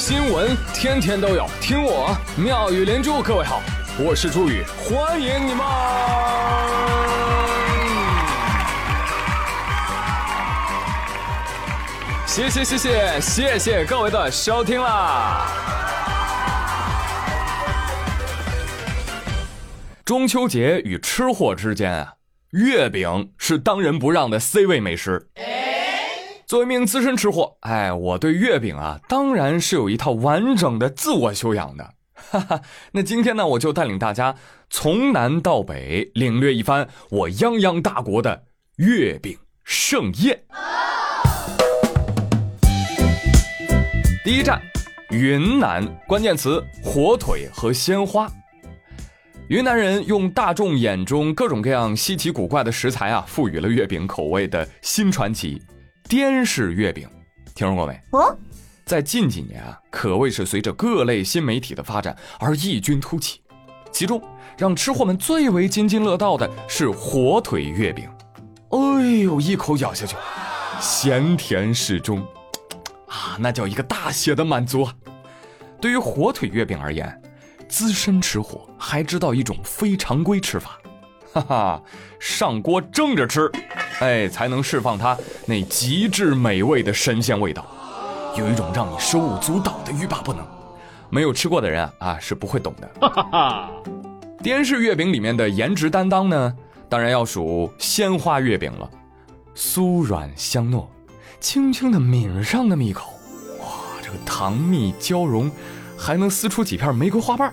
新闻天天都有，听我妙语连珠。各位好，我是朱宇，欢迎你们！谢谢谢谢谢谢各位的收听啦！中秋节与吃货之间啊，月饼是当仁不让的 C 位美食。作为一名资深吃货，哎，我对月饼啊，当然是有一套完整的自我修养的。哈哈，那今天呢，我就带领大家从南到北领略一番我泱泱大国的月饼盛宴。第一站，云南，关键词火腿和鲜花。云南人用大众眼中各种各样稀奇古怪的食材啊，赋予了月饼口味的新传奇。滇式月饼，听说过没？哦，在近几年啊，可谓是随着各类新媒体的发展而异军突起。其中让吃货们最为津津乐道的是火腿月饼。哎呦，一口咬下去，咸甜适中，啊，那叫一个大写的满足啊！对于火腿月饼而言，资深吃货还知道一种非常规吃法。哈哈，上锅蒸着吃，哎，才能释放它那极致美味的神仙味道，有一种让你手舞足蹈的欲罢不能。没有吃过的人啊啊是不会懂的。哈哈哈，滇式月饼里面的颜值担当呢，当然要数鲜花月饼了，酥软香糯，轻轻的抿上那么一口，哇，这个糖蜜交融，还能撕出几片玫瑰花瓣，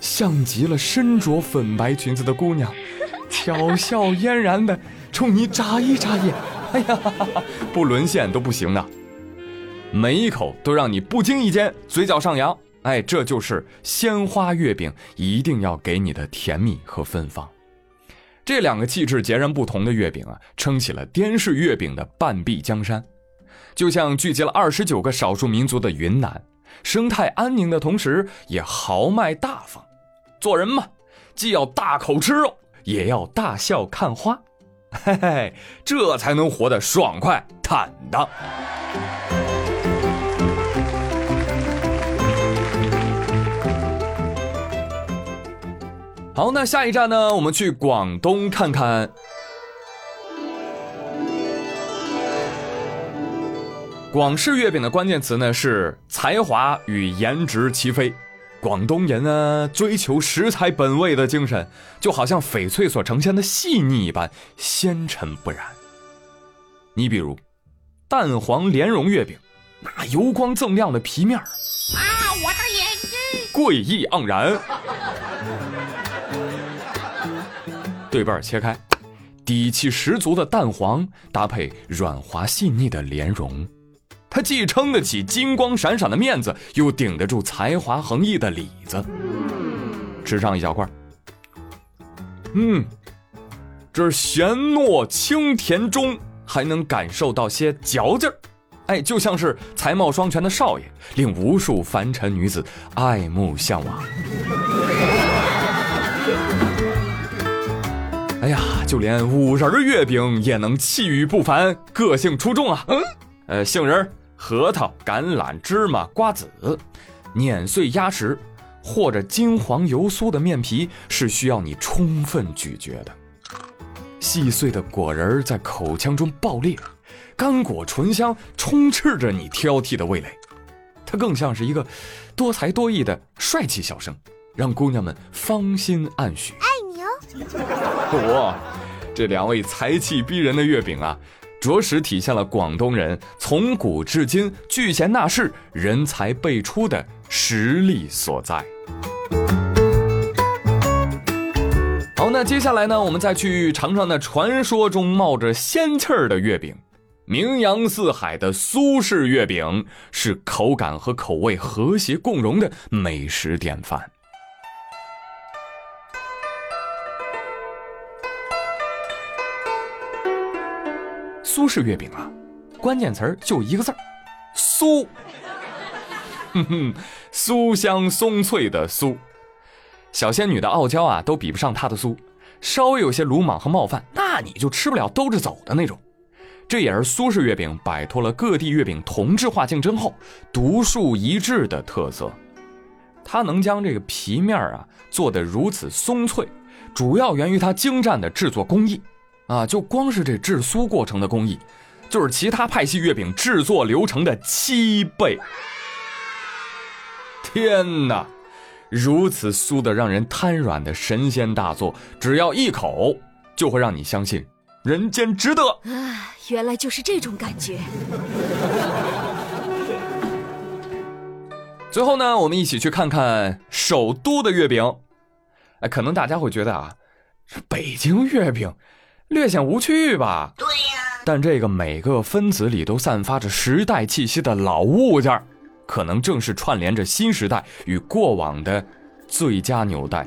像极了身着粉白裙子的姑娘。巧笑嫣然的冲你眨一眨眼，哎呀，不沦陷都不行呢。每一口都让你不经意间嘴角上扬，哎，这就是鲜花月饼一定要给你的甜蜜和芬芳。这两个气质截然不同的月饼啊，撑起了滇式月饼的半壁江山。就像聚集了二十九个少数民族的云南，生态安宁的同时也豪迈大方。做人嘛，既要大口吃肉。也要大笑看花，嘿嘿，这才能活得爽快坦荡。好，那下一站呢？我们去广东看看。广式月饼的关键词呢是才华与颜值齐飞。广东人呢，追求食材本味的精神，就好像翡翠所呈现的细腻一般纤尘不染。你比如，蛋黄莲蓉月饼，那油光锃亮的皮面儿啊，我的眼睛，贵意盎然。对半切开，底气十足的蛋黄搭配软滑细腻的莲蓉。它既撑得起金光闪闪的面子，又顶得住才华横溢的里子。吃上一小块，嗯，这咸糯清甜中还能感受到些嚼劲儿，哎，就像是才貌双全的少爷，令无数凡尘女子爱慕向往。哎呀，就连五仁月饼也能气宇不凡，个性出众啊！嗯，呃，杏仁。核桃、橄榄、芝麻、瓜子，碾碎压实，或者金黄油酥的面皮是需要你充分咀嚼的。细碎的果仁在口腔中爆裂，干果醇香充斥着你挑剔的味蕾。它更像是一个多才多艺的帅气小生，让姑娘们芳心暗许。爱你哦！哇，这两位才气逼人的月饼啊！着实体现了广东人从古至今聚贤纳士、人才辈出的实力所在。好，那接下来呢，我们再去尝尝那传说中冒着仙气儿的月饼。名扬四海的苏式月饼是口感和口味和谐共融的美食典范。苏式月饼啊，关键词儿就一个字儿，酥。哼哼，酥香松脆的酥，小仙女的傲娇啊，都比不上她的酥。稍微有些鲁莽和冒犯，那你就吃不了兜着走的那种。这也是苏式月饼摆脱了各地月饼同质化竞争后独树一帜的特色。它能将这个皮面啊做得如此松脆，主要源于它精湛的制作工艺，啊，就光是这制酥过程的工艺，就是其他派系月饼制作流程的七倍。天哪，如此酥的让人瘫软的神仙大作，只要一口就会让你相信人间值得。啊，原来就是这种感觉。最后呢，我们一起去看看首都的月饼。哎，可能大家会觉得啊，北京月饼略显无趣吧？对呀。但这个每个分子里都散发着时代气息的老物件，可能正是串联着新时代与过往的最佳纽带。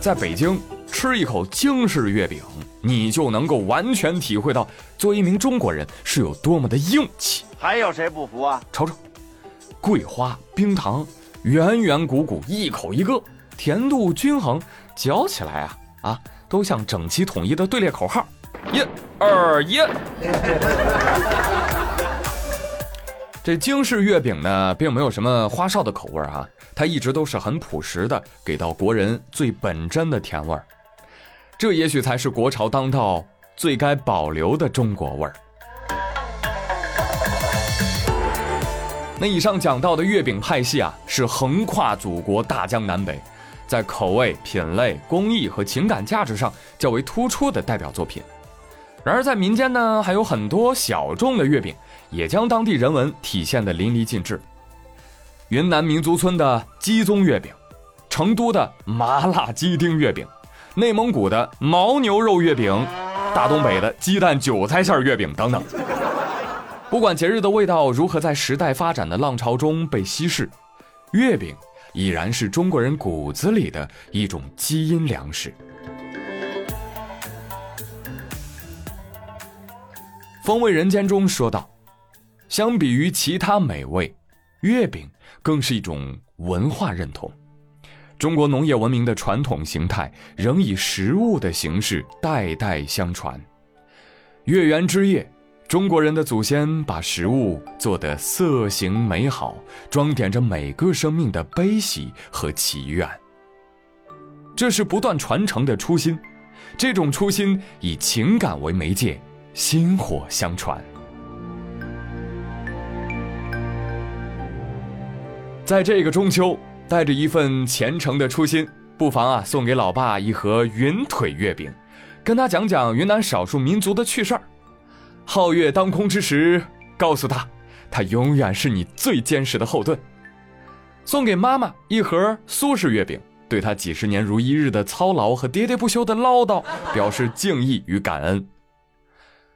在北京吃一口京式月饼。你就能够完全体会到，做一名中国人是有多么的硬气。还有谁不服啊？瞅瞅，桂花、冰糖，圆圆鼓鼓，一口一个，甜度均衡，嚼起来啊啊，都像整齐统一的队列口号：一、二、一。这京式月饼呢，并没有什么花哨的口味啊，它一直都是很朴实的，给到国人最本真的甜味儿。这也许才是国潮当道最该保留的中国味儿。那以上讲到的月饼派系啊，是横跨祖国大江南北，在口味、品类、工艺和情感价值上较为突出的代表作品。然而在民间呢，还有很多小众的月饼，也将当地人文体现的淋漓尽致。云南民族村的鸡枞月饼，成都的麻辣鸡丁月饼。内蒙古的牦牛肉月饼，大东北的鸡蛋韭菜馅月饼等等。不管节日的味道如何在时代发展的浪潮中被稀释，月饼已然是中国人骨子里的一种基因粮食。风味人间中说道：“相比于其他美味，月饼更是一种文化认同。”中国农业文明的传统形态仍以食物的形式代代相传。月圆之夜，中国人的祖先把食物做得色形美好，装点着每个生命的悲喜和祈愿。这是不断传承的初心，这种初心以情感为媒介，薪火相传。在这个中秋。带着一份虔诚的初心，不妨啊送给老爸一盒云腿月饼，跟他讲讲云南少数民族的趣事儿。皓月当空之时，告诉他，他永远是你最坚实的后盾。送给妈妈一盒苏式月饼，对他几十年如一日的操劳和喋喋不休的唠叨表示敬意与感恩。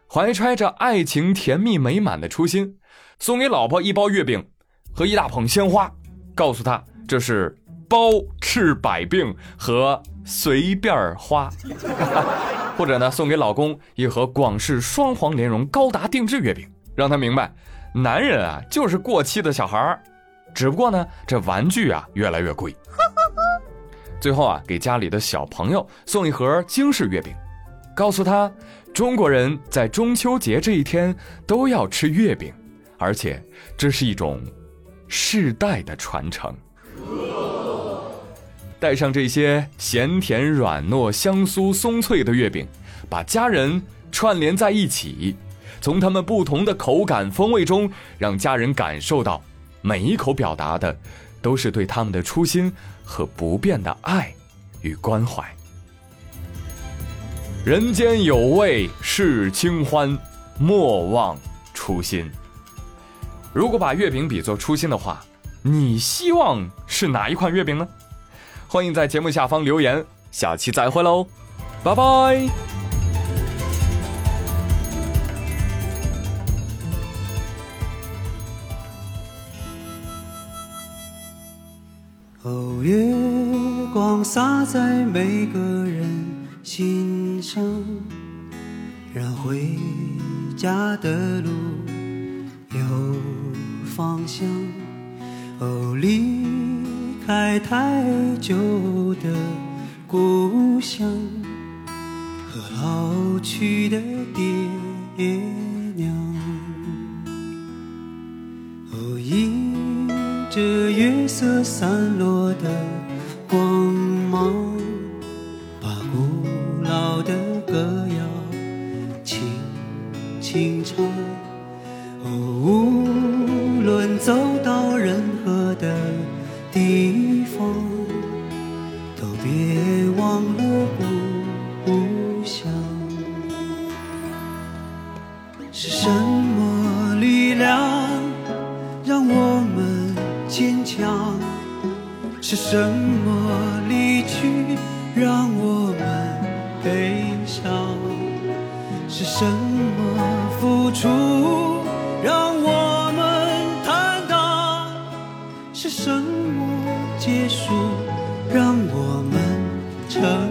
怀揣着爱情甜蜜美满的初心，送给老婆一包月饼和一大捧鲜花，告诉他。这是包治百病和随便花，或者呢，送给老公一盒广式双黄莲蓉高达定制月饼，让他明白，男人啊就是过期的小孩儿，只不过呢，这玩具啊越来越贵。最后啊，给家里的小朋友送一盒京式月饼，告诉他，中国人在中秋节这一天都要吃月饼，而且这是一种世代的传承。带上这些咸甜软糯、香酥松脆的月饼，把家人串联在一起，从他们不同的口感风味中，让家人感受到每一口表达的都是对他们的初心和不变的爱与关怀。人间有味是清欢，莫忘初心。如果把月饼比作初心的话，你希望是哪一款月饼呢？欢迎在节目下方留言，下期再会喽，拜拜。哦，月光洒在每个人心上，让回家的路有方向。哦，离。开太久的故乡和老去的爹娘。哦，迎着月色散落的。别忘了，不不，想是什么力量让我们坚强？是什么离去让我们悲伤？是什么付出让我们坦荡？是什么结束让我们？return.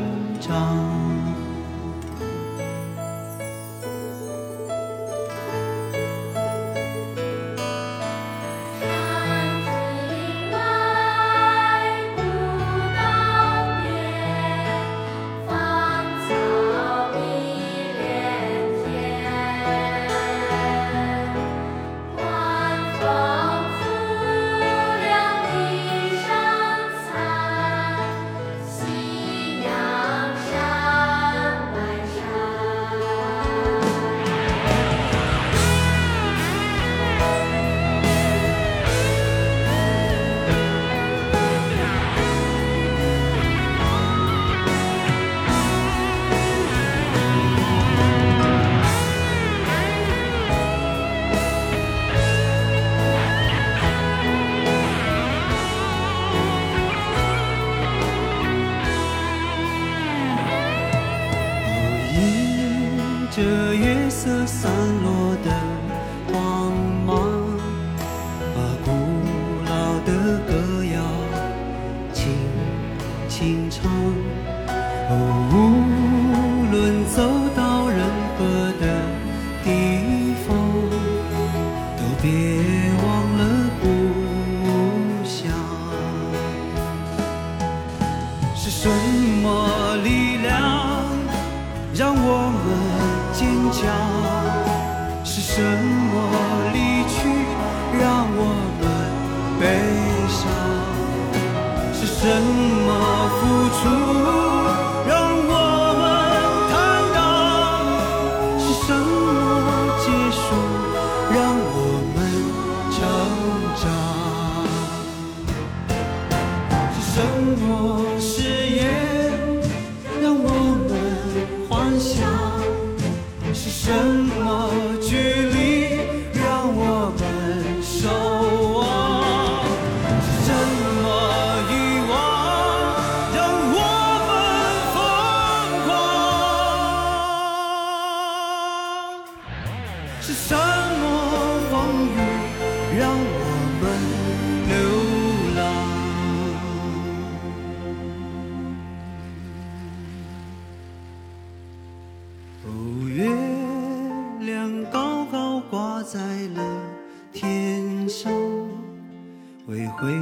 为回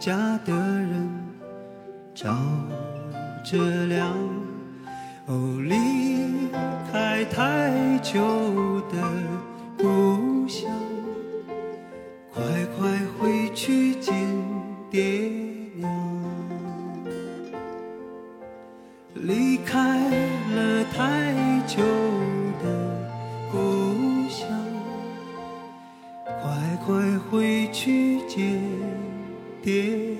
家的人照着亮。哦离开太久的快回去见爹。